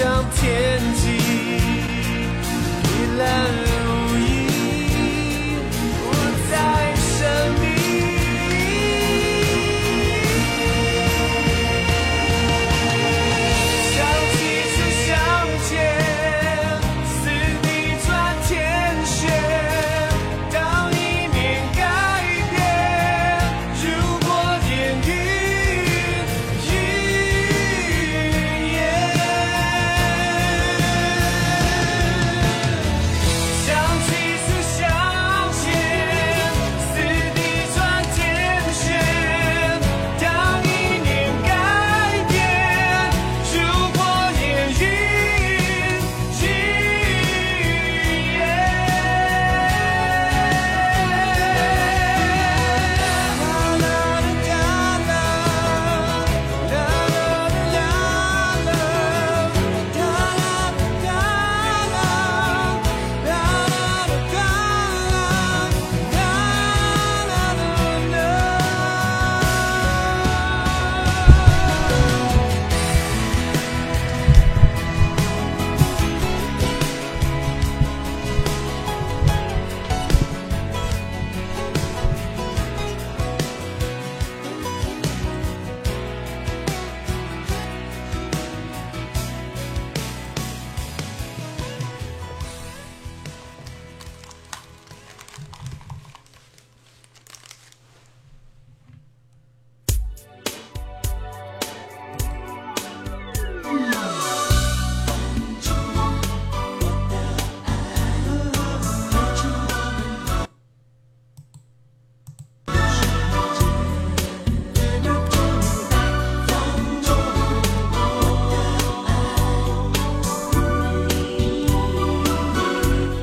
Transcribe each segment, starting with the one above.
向天际，一览。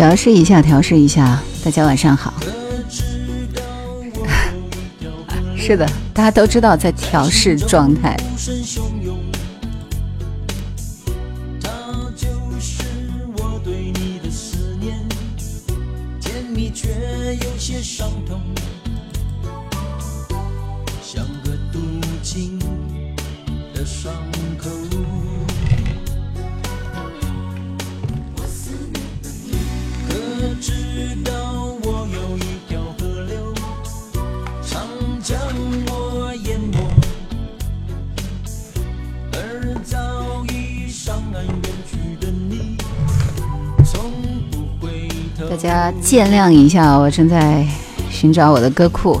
调试一下，调试一下。大家晚上好。是的，大家都知道在调试状态。却有些伤痛。大家见谅一下我正在寻找我的歌库。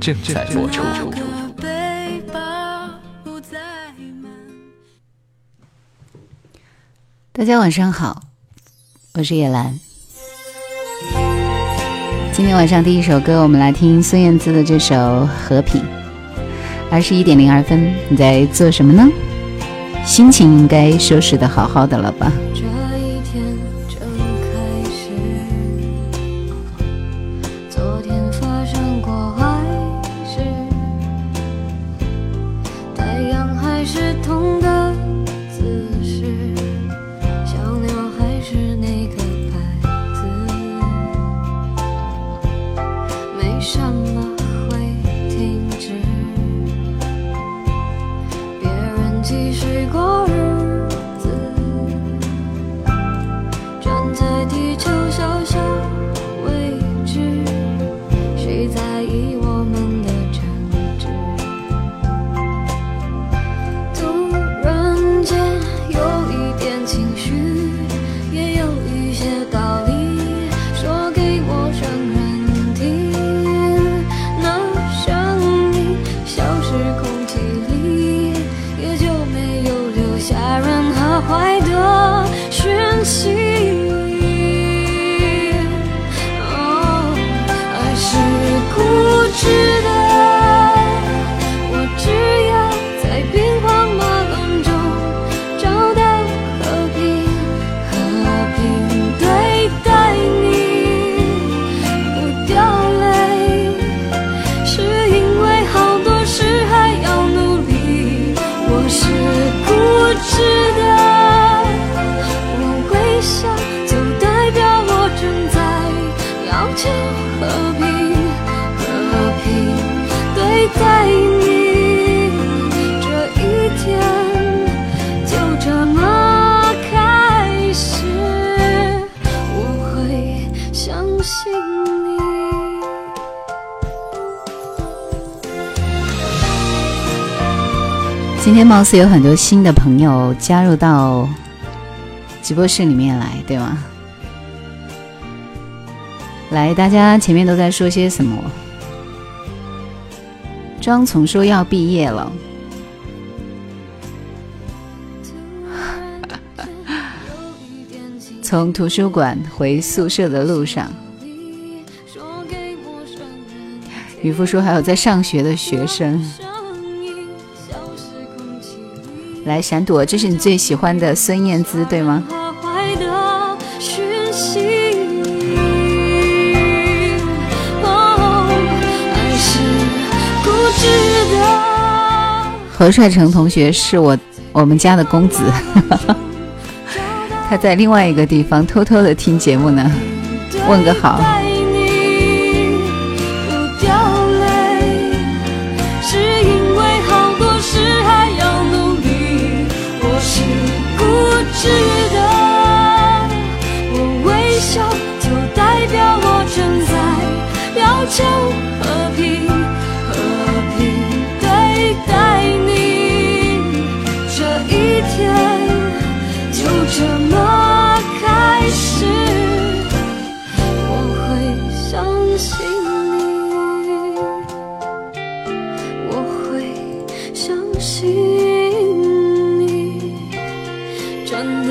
正在播出。大家晚上好，我是叶兰。今天晚上第一首歌，我们来听孙燕姿的这首《和平》。二十一点零二分，你在做什么呢？心情应该收拾的好好的了吧？今天貌似有很多新的朋友加入到直播室里面来，对吗？来，大家前面都在说些什么？张从说要毕业了，从图书馆回宿舍的路上，渔夫说还有在上学的学生。来，闪躲，这是你最喜欢的孙燕姿，对吗？何帅成同学是我我们家的公子，他在另外一个地方偷偷的听节目呢。问个好是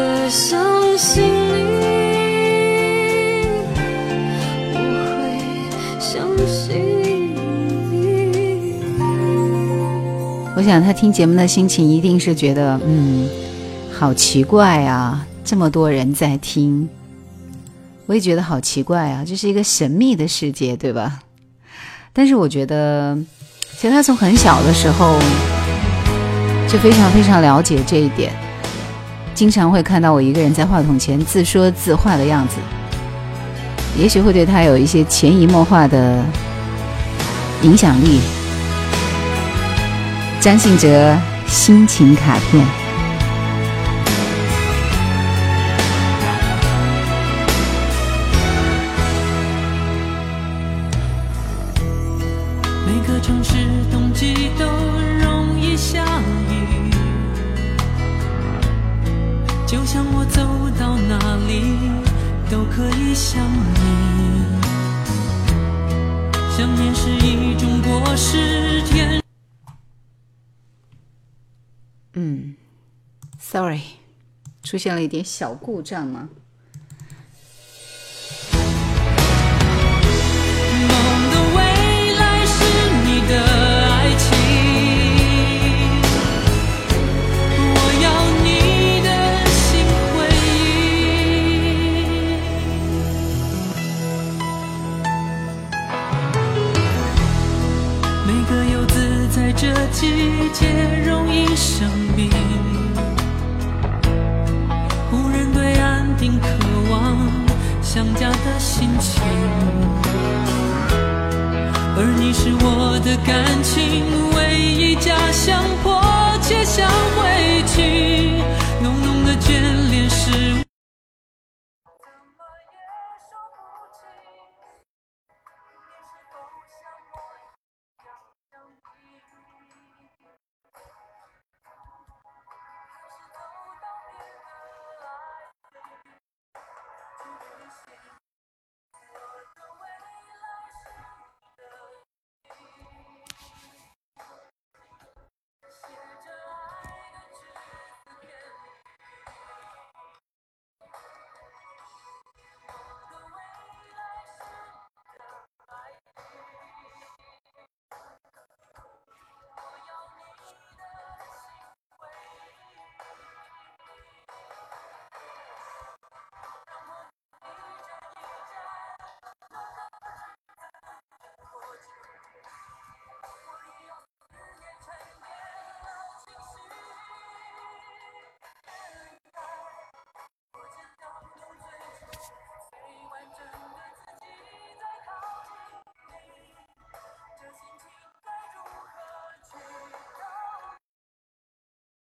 我相信你，我会相信你。我想他听节目的心情一定是觉得，嗯，好奇怪啊，这么多人在听，我也觉得好奇怪啊，这是一个神秘的世界，对吧？但是我觉得，其实他从很小的时候就非常非常了解这一点，经常会看到我一个人在话筒前自说自话的样子，也许会对他有一些潜移默化的影响力。张信哲心情卡片。就像我走到哪里都可以想你。想念是一种果实，天。嗯，sorry，出现了一点小故障吗？而你是我的感情唯一家乡迫切想回去。浓浓的眷恋是